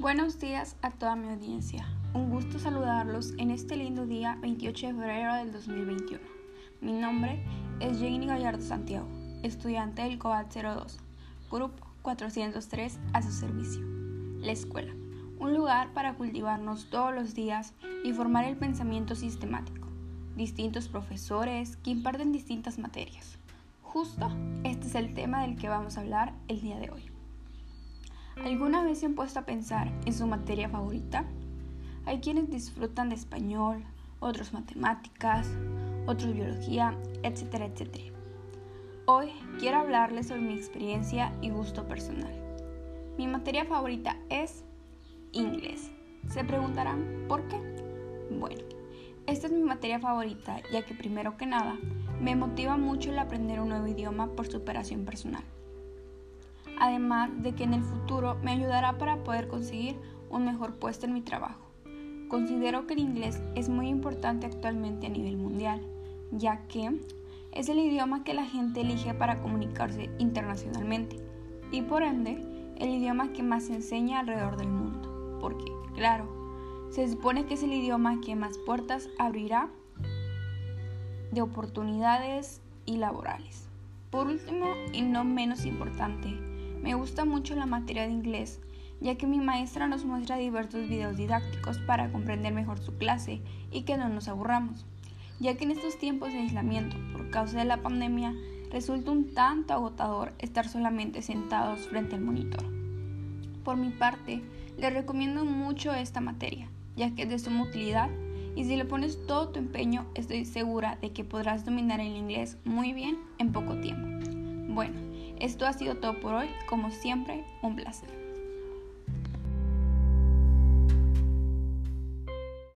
Buenos días a toda mi audiencia. Un gusto saludarlos en este lindo día 28 de febrero del 2021. Mi nombre es Jenny Gallardo Santiago, estudiante del COAT 02, grupo 403 a su servicio. La escuela, un lugar para cultivarnos todos los días y formar el pensamiento sistemático. Distintos profesores que imparten distintas materias. Justo este es el tema del que vamos a hablar el día de hoy. ¿Alguna vez se han puesto a pensar en su materia favorita? Hay quienes disfrutan de español, otros matemáticas, otros biología, etcétera, etcétera. Hoy quiero hablarles sobre mi experiencia y gusto personal. Mi materia favorita es inglés. Se preguntarán, ¿por qué? Bueno, esta es mi materia favorita ya que primero que nada me motiva mucho el aprender un nuevo idioma por superación personal además de que en el futuro me ayudará para poder conseguir un mejor puesto en mi trabajo. Considero que el inglés es muy importante actualmente a nivel mundial, ya que es el idioma que la gente elige para comunicarse internacionalmente y por ende el idioma que más se enseña alrededor del mundo, porque claro, se supone que es el idioma que más puertas abrirá de oportunidades y laborales. Por último y no menos importante, me gusta mucho la materia de inglés, ya que mi maestra nos muestra diversos videos didácticos para comprender mejor su clase y que no nos aburramos, ya que en estos tiempos de aislamiento por causa de la pandemia resulta un tanto agotador estar solamente sentados frente al monitor. Por mi parte, le recomiendo mucho esta materia, ya que es de suma utilidad y si le pones todo tu empeño estoy segura de que podrás dominar el inglés muy bien en poco tiempo. Bueno, esto ha sido todo por hoy. Como siempre, un placer.